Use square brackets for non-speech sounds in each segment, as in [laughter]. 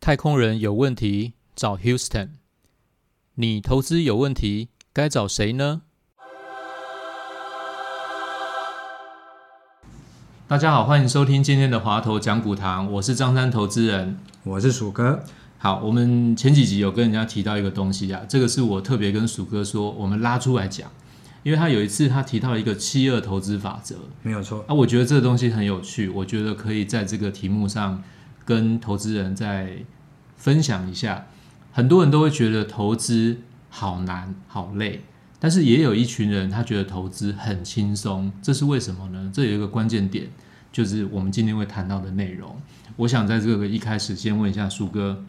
太空人有问题找 Houston，你投资有问题该找谁呢？大家好，欢迎收听今天的华投讲股堂，我是张三投资人。我是鼠哥，好，我们前几集有跟人家提到一个东西啊，这个是我特别跟鼠哥说，我们拉出来讲，因为他有一次他提到了一个七二投资法则，没有错。啊，我觉得这个东西很有趣，我觉得可以在这个题目上跟投资人再分享一下。很多人都会觉得投资好难、好累，但是也有一群人他觉得投资很轻松，这是为什么呢？这有一个关键点，就是我们今天会谈到的内容。我想在这个一开始先问一下树哥，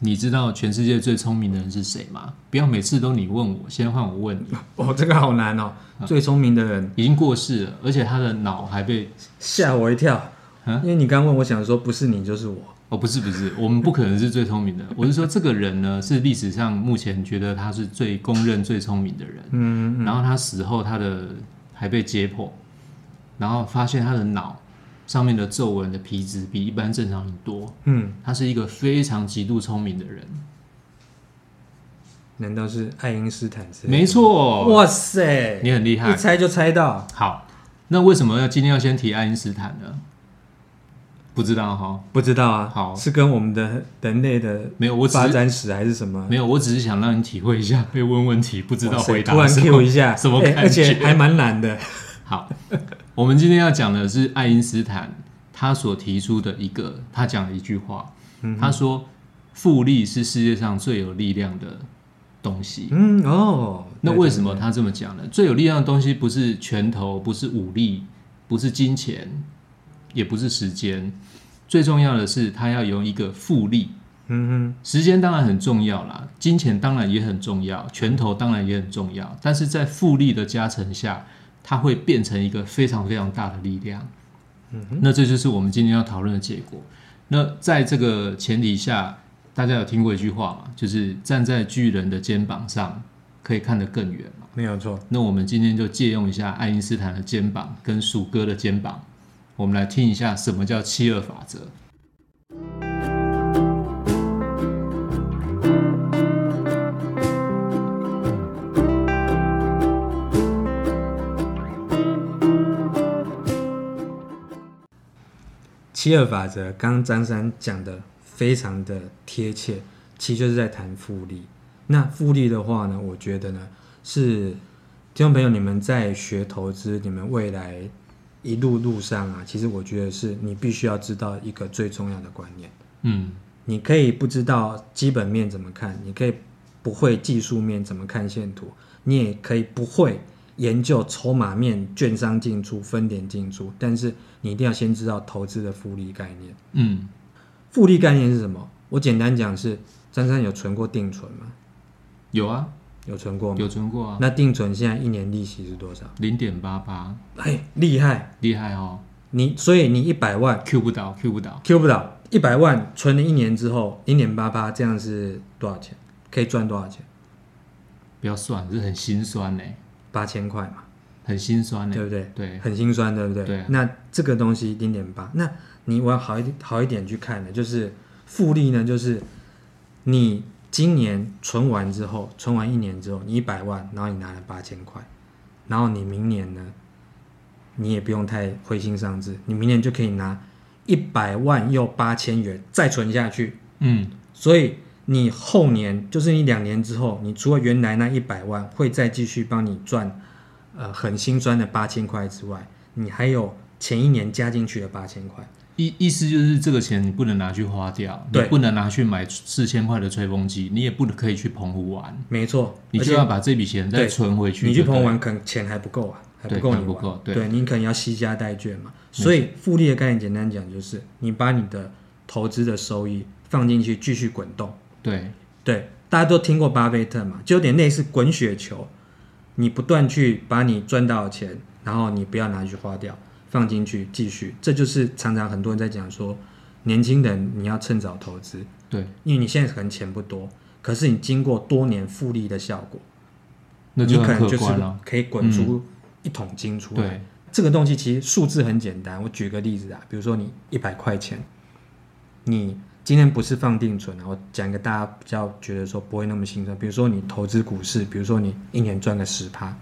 你知道全世界最聪明的人是谁吗？不要每次都你问我，先换我问你。[laughs] 哦，这个好难哦。最聪明的人已经过世了，而且他的脑还被吓我一跳，啊因为你刚问，我想说不是你就是我。哦，不是不是，我们不可能是最聪明的。我是说，这个人呢，是历史上目前觉得他是最公认最聪明的人。嗯，然后他死后，他的还被解剖，然后发现他的脑上面的皱纹的皮质比一般正常人多。嗯，他是一个非常极度聪明的人。难道是爱因斯坦之类的？没错，哇塞，你很厉害一。猜就猜到。好，那为什么要今天要先提爱因斯坦呢？不知道哈，不知道啊，好是跟我们的人类的没有，我只发是展史还是什么？没有，我只是想让你体会一下被问问题不知道回答突然 Q 一下，什么感觉，哎而且还蛮难的。好，我们今天要讲的是爱因斯坦他所提出的一个，他讲了一句话，嗯他说复利是世界上最有力量的东西。嗯哦，那为什么他这么讲呢？最有力量的东西不是拳头，不是武力，不是金钱，也不是时间，最重要的是他要用一个复利。嗯时间当然很重要啦，金钱当然也很重要，拳头当然也很重要，但是在复利的加成下，它会变成一个非常非常大的力量。嗯，那这就是我们今天要讨论的结果。那在这个前提下，大家有听过一句话吗，就是站在巨人的肩膀上，可以看得更远嘛。没有错。那我们今天就借用一下爱因斯坦的肩膀跟鼠哥的肩膀，我们来听一下什么叫七二法则。七二法则，刚刚张三讲的非常的贴切，其实就是在谈复利。那复利的话呢，我觉得呢是听众朋友你们在学投资，你们未来一路路上啊，其实我觉得是你必须要知道一个最重要的观念。嗯你可以不知道基本面怎么看，你可以不会技术面怎么看线图，你也可以不会研究筹码面、券商进出、分点进出，但是你一定要先知道投资的复利概念。嗯，复利概念是什么？我简单讲是，张三有存过定存吗？有啊，有存过吗？有存过啊，那定存现在一年利息是多少？零点八八，哎，厉害！厉害哦你所以你一百万，Q 不到，Q 不到，Q 不到，一百万存了一年之后，零点八八，这样是多少钱？可以赚多少钱？不要算，这很心酸呢，八千块嘛。很心酸呢。对不对？对，很心酸，对不对？对啊那这个东西零点八，那你我要好一点好一点去看的，就是复利呢，就是你今年存完之后，存完一年之后，你一百万，然后你拿了八千块，然后你明年呢，你也不用太灰心丧志，你明年就可以拿一百万又八千元再存下去，嗯，所以你后年就是你两年之后，你除了原来那一百万会再继续帮你赚，呃，很心酸的八千块之外，你还有前一年加进去的八千块。意意思就是这个钱你不能拿去花掉，你对不能拿去买四千块的吹风机，你也不可以去澎湖玩，没错，你就要把这笔钱再存回去。你去澎湖玩，可能钱还不够啊，还不对够你玩，还不对你可能要惜家带眷嘛。所以复利的概念简单讲就是，你把你的投资的收益放进去继续滚动。对。对，大家都听过巴菲特嘛，就有点类似滚雪球，你不断去把你赚到的钱，然后你不要拿去花掉，放进去继续，这就是常常很多人在讲说，年轻人你要趁早投资，对，因为你现在可能钱不多，可是你经过多年复利的效果，那就可能就是可以滚出一桶金出来。对，这个东西其实数字很简单，我举个例子啊，比如说你一百块钱，你今天不是放定存啊，我讲一个大家比较觉得说不会那么心酸，比如说你投资股市，比如说你一年赚个十趴，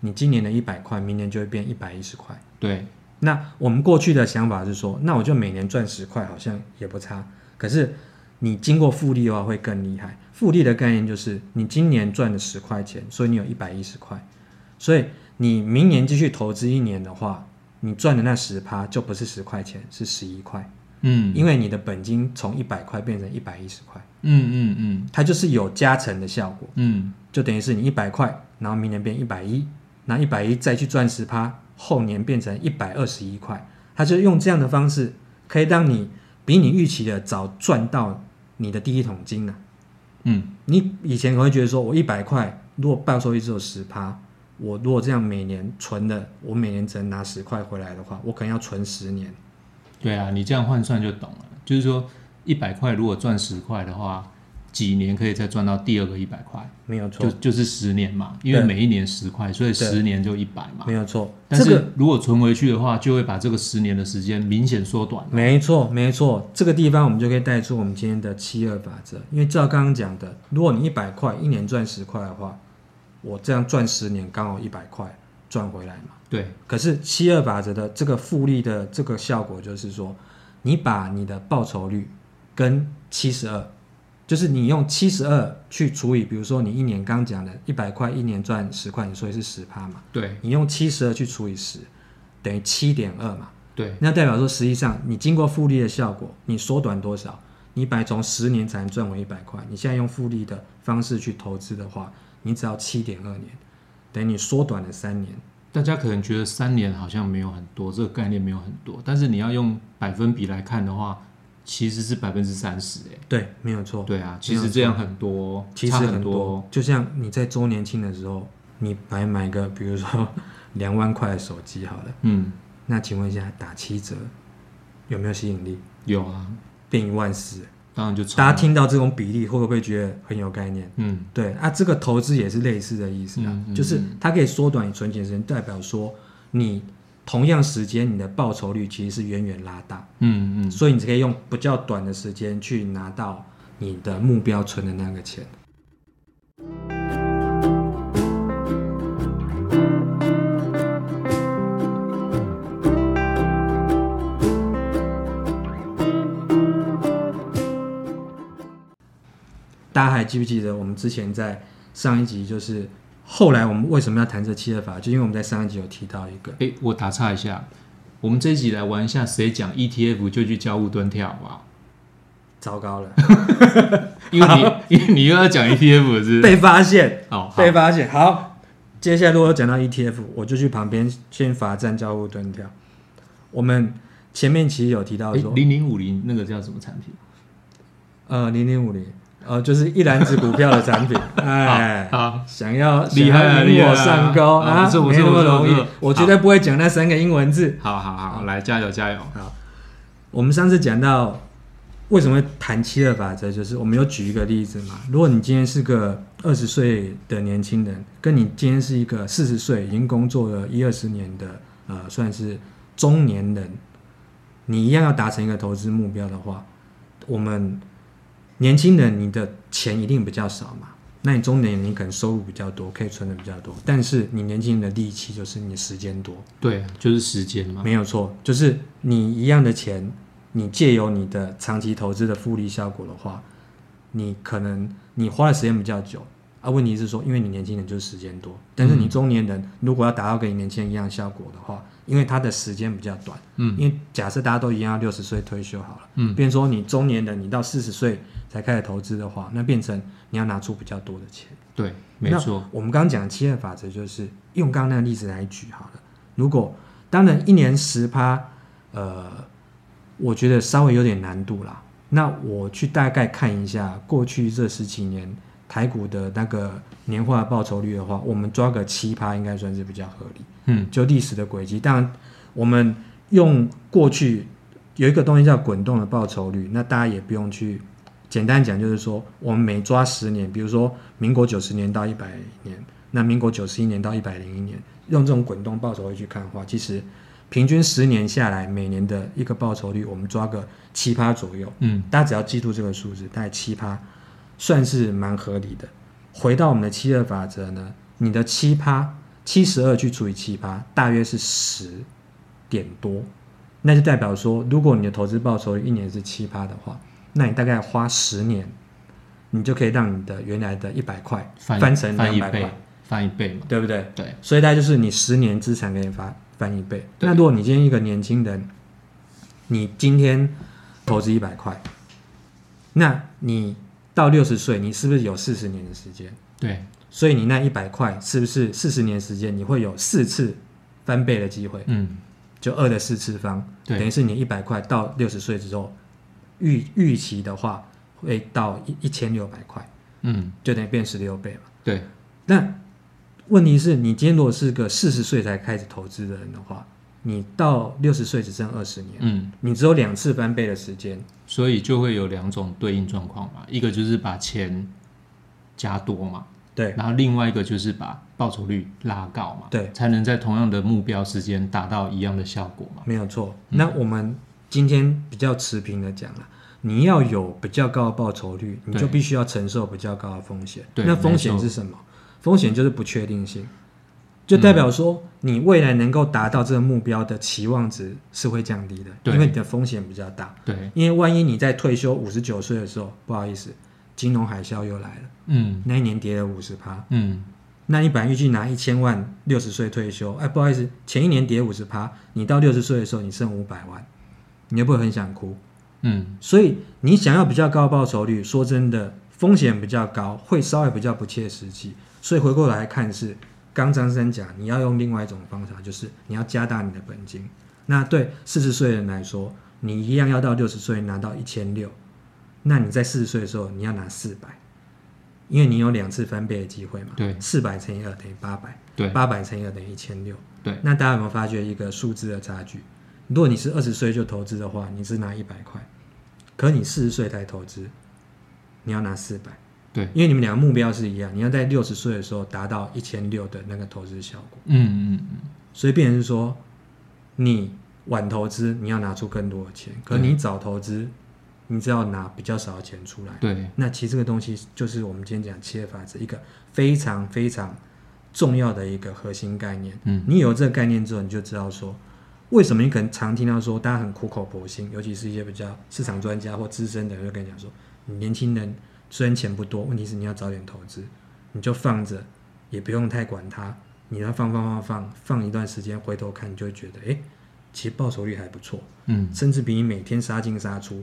你今年的一百块，明年就会变一百一十块。对，那我们过去的想法是说，那我就每年赚十块，好像也不差。可是你经过复利的话会更厉害。复利的概念就是，你今年赚了十块钱，所以你有一百一十块，所以你明年继续投资一年的话，你赚的那十趴就不是十块钱，是十一块，嗯，因为你的本金从一百块变成一百一十块，嗯嗯嗯它就是有加成的效果。嗯，就等于是你一百块，然后明年变一百一，那一百一再去赚十趴，后年变成一百二十一块，它就用这样的方式，可以让你比你预期的早赚到你的第一桶金啊。嗯，你以前可能会觉得说，我一百块，如果报收益只有十趴，我如果这样每年存的，我每年只能拿十块回来的话，我可能要存十年。对啊，你这样换算就懂了。就是说，一百块如果赚十块的话，几年可以再赚到第二个一百块，没有错就，就是十年嘛，因为每一年十块，所以十年就一百嘛没。有错。但是如果存回去的话，就会把这个十年的时间明显缩短。没错，没错，这个地方我们就可以带出我们今天的七二法则。因为照刚刚讲的，如果你一百块一年赚十块的话，我这样赚十年刚好一百块赚回来嘛。对，可是七二法则的这个复利的这个效果就是说，你把你的报酬率跟七十二，就是你用七十二去除以，比如说你一年刚讲的一百块，一年赚十块，你所以是十趴嘛，对，你用七十二去除以十，等于七点二嘛。对，那代表说，实际上你经过复利的效果，你缩短多少？你本来从十年才能赚回一百块，你现在用复利的方式去投资的话，你只要七点二年，等于你缩短了三年。大家可能觉得三年好像没有很多，这个概念没有很多，但是你要用百分比来看的话，其实是百分之三十哎。对，没有错。对啊，其实这样很多，其实差很多。就像你在周年庆的时候，你来买个比如说 [laughs] 两万块的手机好了，嗯，那请问一下打七折有没有吸引力？有啊，变一万四，当然就冲大家听到这种比例会不会觉得很有概念？嗯，对啊，这个投资也是类似的意思啊，嗯嗯就是它可以缩短你存钱时间，代表说你同样时间你的报酬率其实是远远拉大，嗯嗯，所以你可以用比较短的时间去拿到你的目标存的那个钱。大家还记不记得我们之前在上一集，就是后来我们为什么要谈这七二法？就因为我们在上一集有提到一个，哎，我打岔一下，我们这一集来玩一下，谁讲 ETF 就去教务蹲跳，好不好？糟糕了，[laughs] 因为你因为你又要讲 ETF 是？被发现，哦，好被发现。好，接下来如果讲到 ETF，我就去旁边先罚站交互蹲跳。我们前面其实有提到说，零零五零那个叫什么产品？呃，零零五零，呃，就是一篮子股票的产品，[laughs] 哎，好，想要厉害厉我上钩啊，啊不是不没那么容易，我绝对不会讲那三个英文字。好好好，来加油加油！好我们上次讲到为什么会谈七二法则，就是我们有举一个例子嘛。如果你今天是个二十岁的年轻人，跟你今天是一个四十岁已经工作了一二十年的呃算是中年人，你一样要达成一个投资目标的话，我们年轻人你的钱一定比较少嘛。那你中年人你可能收入比较多，可以存的比较多，但是你年轻人的利器就是你时间多。对，就是时间嘛。没有错，就是你一样的钱，你借由你的长期投资的复利效果的话，你可能你花的时间比较久啊。问题是说，因为你年轻人就是时间多，但是你中年人如果要达到跟你年轻人一样效果的话，因为他的时间比较短，嗯因为假设大家都一样要六十岁退休好了，嗯变成说你中年人你到四十岁才开始投资的话，那变成你要拿出比较多的钱。对，没错。我们刚刚讲的七二法则，就是用刚刚那个例子来举好了。如果当然一年十趴，呃，我觉得稍微有点难度啦。那我去大概看一下过去这十几年台股的那个年化报酬率的话，我们抓个七趴应该算是比较合理。嗯，就历史的轨迹，当然我们用过去有一个东西叫滚动的报酬率，那大家也不用去简单讲，就是说我们每抓十年，比如说民国九十年到一百年，那民国九十一年到一百零一年，用这种滚动报酬率去看的话，其实平均十年下来，每年的一个报酬率，我们抓个七趴左右，嗯。大家只要记住这个数字，大概七趴，算是蛮合理的。回到我们的七二法则呢，你的七趴七十二去除以七趴，大约是十点多，那就代表说，如果你的投资报酬率一年是七趴的话，那你大概花十年，你就可以让你的原来的一百块翻翻成两百块，，翻一倍嘛，对不对？对，所以大概就是你十年资产给你翻翻一倍。那如果你今天一个年轻人，你今天投资一百块，那你到六十岁，你是不是有四十年的时间？对，所以你那一百块是不是四十年时间，你会有四次翻倍的机会？嗯，就二的四次方，等于是你一百块到六十岁之后，预预期的话会到一一千六百块，嗯，就等于变十六倍嘛。对，那问题是你今天如果是个四十岁才开始投资的人的话，你到六十岁只剩二十年，嗯，你只有两次翻倍的时间。所以就会有两种对应状况嘛，一个就是把钱加多嘛，对然后另外一个就是把报酬率拉高嘛，对，才能在同样的目标时间达到一样的效果嘛。没有错。嗯那我们今天比较持平的讲了，你要有比较高的报酬率，你就必须要承受比较高的风险。对那风险是什么？风险就是不确定性，就代表说你未来能够达到这个目标的期望值是会降低的，因为你的风险比较大。对，因为万一你在退休五十九岁的时候，不好意思，金融海啸又来了，嗯。那一年跌了五十趴，嗯，那你本来预计拿一千万，六十岁退休，哎，不好意思，前一年跌五十趴，你到六十岁的时候你剩五百万，你会不会很想哭？嗯，所以你想要比较高报酬率，说真的，风险比较高，会稍微比较不切实际。所以回过来看是，刚张三讲，你要用另外一种方法，就是你要加大你的本金。那对四十岁的人来说，你一样要到六十岁拿到一千六，那你在四十岁的时候你要拿四百，因为你有两次翻倍的机会嘛。对四百乘以二等于八百，对八百乘以二等于一千六。对，那大家有没有发觉一个数字的差距？如果你是二十岁就投资的话，你是拿一百块，可你四十岁才投资，你要拿四百。对，因为你们两个目标是一样，你要在六十岁的时候达到一千六的那个投资效果，嗯嗯嗯，所以变成是说，你晚投资你要拿出更多的钱，可对你早投资，你只要拿比较少的钱出来。对，那其实这个东西就是我们今天讲企业法则一个非常非常重要的一个核心概念。嗯你有这个概念之后，你就知道说，为什么你可能常听到说，大家很苦口婆心，尤其是一些比较市场专家或资深的人，就跟你讲说，你年轻人虽然钱不多，问题是你要早点投资，你就放着，也不用太管它，你要放放放放放一段时间，回头看，你就会觉得，诶，其实报酬率还不错，嗯甚至比你每天杀进杀出。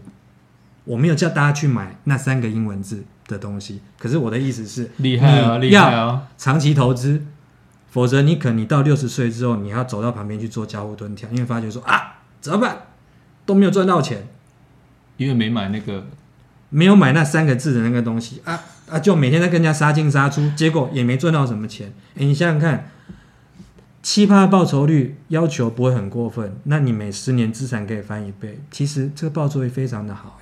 我没有叫大家去买那三个英文字的东西，可是我的意思是，厉害啊，厉害啊，长期投资，否则你可能你到六十岁之后，你要走到旁边去做交互蹲跳，因为发觉说啊怎么办都没有赚到钱，因为没买那个，没有买那三个字的那个东西啊啊，就每天在跟人家杀进杀出，结果也没赚到什么钱。哎，你想想看，七趴报酬率要求不会很过分，那你每十年资产可以翻一倍，其实这个报酬率非常的好。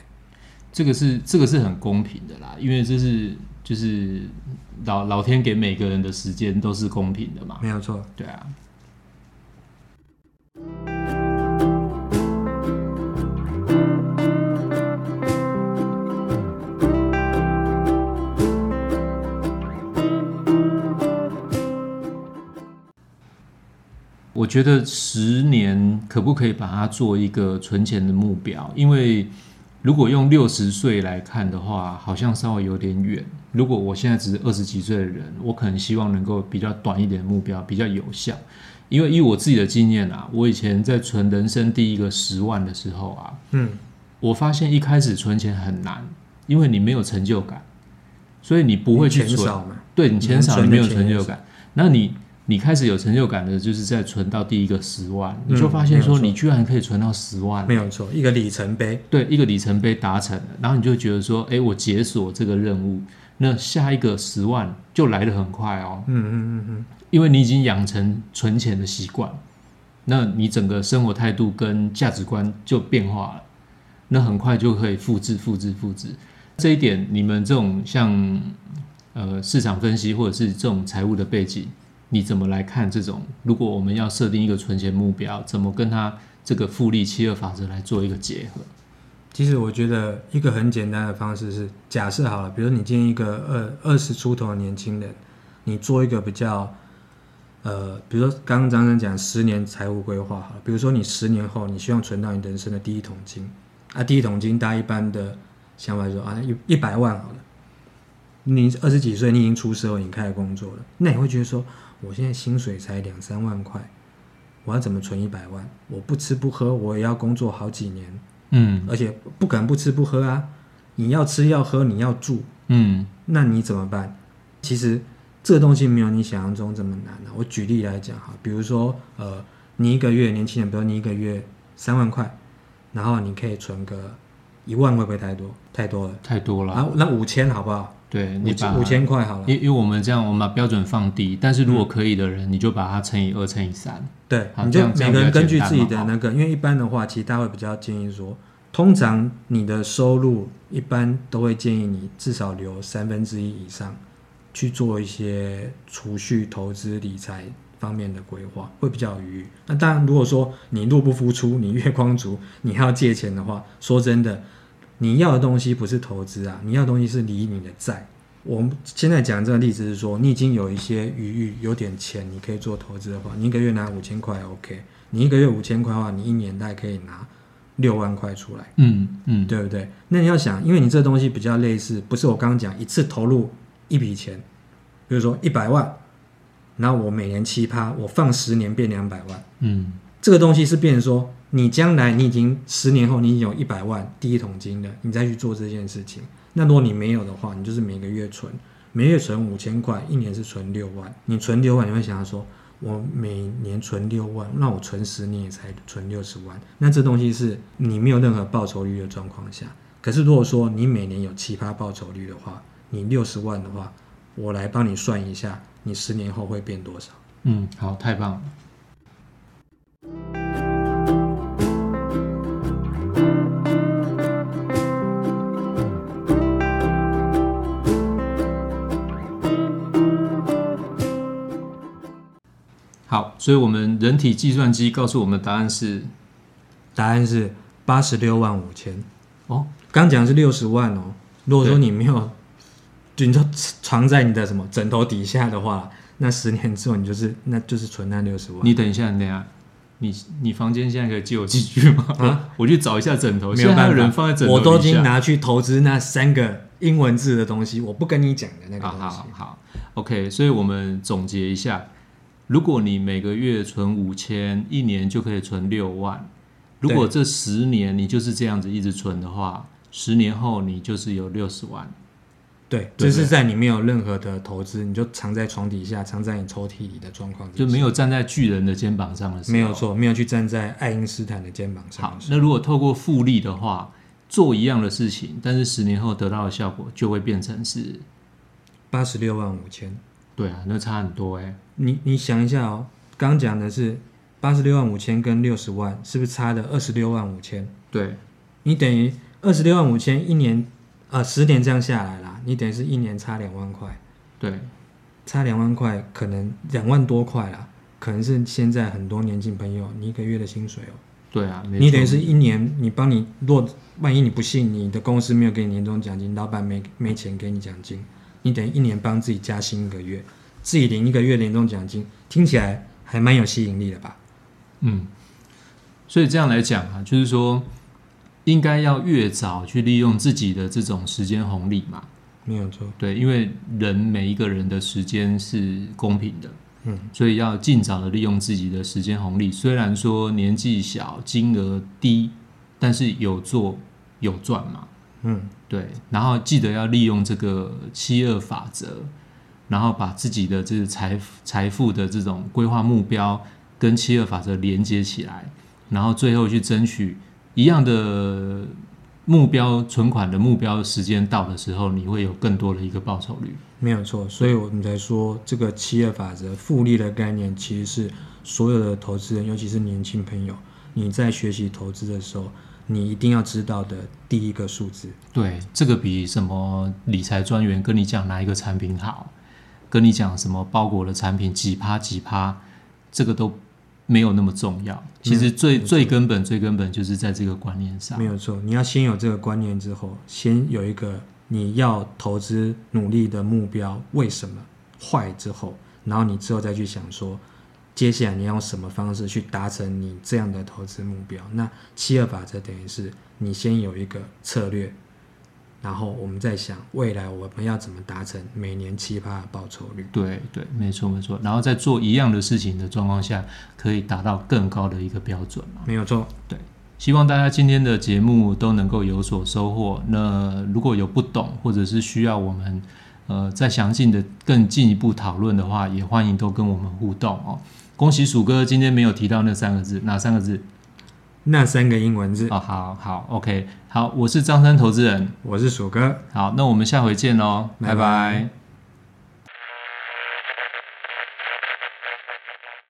这个是这个是很公平的啦，因为这是就是老老天给每个人的时间都是公平的嘛，没有错，对啊。我觉得十年可不可以把它做一个存钱的目标？因为如果用六十岁来看的话，好像稍微有点远。如果我现在只是二十几岁的人，我可能希望能够比较短一点的目标，比较有效。因为以我自己的经验啊，我以前在存人生第一个十万的时候啊，嗯，我发现一开始存钱很难，因为你没有成就感，所以你不会去存。对你钱少，你没有成就感。那你你开始有成就感的，就是在存到第一个十万，你就嗯发现说你居然可以存到十万没，有错，一个里程碑。对，一个里程碑达成了，然后你就觉得说，哎，我解锁这个任务，那下一个十万就来得很快哦，嗯嗯嗯嗯，因为你已经养成存钱的习惯，那你整个生活态度跟价值观就变化了，那很快就可以复制、复制、复制。这一点，你们这种像呃市场分析或者是这种财务的背景，你怎么来看这种？如果我们要设定一个存钱目标，怎么跟它这个复利七二法则来做一个结合？其实我觉得一个很简单的方式是，假设好了，比如你建一个二二十出头的年轻人，你做一个比较，呃，比如说刚刚张生讲十年财务规划好了，比如说你十年后你希望存到你人生的第一桶金，啊，第一桶金大家一般的想法说啊一一百万好了，你二十几岁你已经出社会，你开始工作了，那你会觉得说，我现在薪水才两三万块，我要怎么存一百万？我不吃不喝，我也要工作好几年。嗯而且不敢不吃不喝啊！你要吃要喝，你要住，嗯那你怎么办？其实这东西没有你想象中这么难的、我举例来讲哈，比如说呃，你一个月年轻人，比如你一个月三万块，然后你可以存个一万，会不会太多？太多了。太多了。啊，那五千好不好？对你把五五千块好了。因因为我们这样，我们把标准放低，但是如果可以的人，你就把它乘以二，乘以三。对，你就每个人根据自己的那个，因为一般的话，其实大家会比较建议说，通常你的收入一般都会建议你至少留三分之一以上去做一些储蓄、投资、理财方面的规划，会比较有余裕。那当然，如果说你入不敷出，你月光族，你还要借钱的话，说真的，你要的东西不是投资啊，你要的东西是理你的债。我们现在讲这个例子是说，你已经有一些余裕，有点钱，你可以做投资的话，你一个月拿五千块 OK，你一个月五千块的话，你一年大概可以拿六万块出来，嗯嗯，对不对？那你要想，因为你这东西比较类似，不是我刚刚讲一次投入一笔钱，比如说一百万，然后我每年七趴，我放十年变两百万，嗯这个东西是变成说，你将来你已经十年后你已经有一百万第一桶金了，你再去做这件事情。那如果你没有的话，你就是每个月存，每月存五千块，一年是存六万。你存六万，你会想要说，我每年存六万，那我存十年也才存六十万。那这东西是你没有任何报酬率的状况下。可是如果说你每年有奇葩报酬率的话，你六十万的话，我来帮你算一下，你十年后会变多少？嗯，好，太棒了。好，所以我们人体计算机告诉我们的答案是答案是八十六万五千。哦，刚讲的是六十万哦。如果说你没有，就你就藏在你的什么枕头底下的话，那十年之后你就是那就是存那六十万。你等一下，你等一下，你你房间现在可以借我几句吗？啊我去找一下枕头，没有人放在枕头我都已经拿去投资那三个英文字的东西，我不跟你讲的那个东西。好好，OK，所以我们总结一下，如果你每个月存五千，一年就可以存六万。如果这十年你就是这样子一直存的话，十年后你就是有六十万。对，对这是在你没有任何的投资，你就藏在床底下、藏在你抽屉里的状况，就没有站在巨人的肩膀上的时候，没有。错，没有去站在爱因斯坦的肩膀上好。那如果透过复利的话，做一样的事情，但是十年后得到的效果就会变成是，八十六万五千，对啊，那差很多哎、你你想一下哦，刚讲的是八十六万五千跟六十万，是不是差了二十六万五千？对，你等于二十六万五千一年，呃，十年这样下来啦，你等于是一年差两万块，对，差两万块，可能两万多块啦，可能是现在很多年轻朋友你一个月的薪水哦。对啊，没你等于是一年，你帮你落万一你不信你的公司没有给你年终奖金，老板没没钱给你奖金，你等于一年帮自己加薪一个月，自己领一个月年终奖金，听起来还蛮有吸引力的吧？嗯，所以这样来讲啊，就是说，应该要越早去利用自己的这种时间红利嘛。没有错，对，因为人每一个人的时间是公平的，嗯，所以要尽早的利用自己的时间红利。虽然说年纪小、金额低，但是有做有赚嘛。嗯，对，然后记得要利用这个七二法则，然后把自己的这财财富的这种规划目标跟七二法则连接起来，然后最后去争取一样的目标存款的目标时间到的时候，你会有更多的一个报酬率。没有错，所以我们才说这个七二法则复利的概念，其实是所有的投资人，尤其是年轻朋友，你在学习投资的时候，你一定要知道的第一个数字。对，这个比什么理财专员跟你讲哪一个产品好，跟你讲什么包裹的产品几趴几趴，这个都没有那么重要。其实最最根本、最根本就是在这个观念上没。有错，你要先有这个观念之后，先有一个你要投资努力的目标，为什么坏之后，然后你之后再去想说，接下来你要用什么方式去达成你这样的投资目标。那七二法则等于是你先有一个策略，然后我们再想未来我们要怎么达成每年七趴的报酬率。对对，没错没错。然后在做一样的事情的状况下，可以达到更高的一个标准嘛。没有错，对希望大家今天的节目都能够有所收获。那如果有不懂或者是需要我们呃再详尽的更进一步讨论的话，也欢迎都跟我们互动哦。恭喜鼠哥今天没有提到那三个字，哪三个字？那三个英文字，哦，好好，OK，好，我是张三投资人，我是鼠哥。好，那我们下回见喽，拜拜。拜拜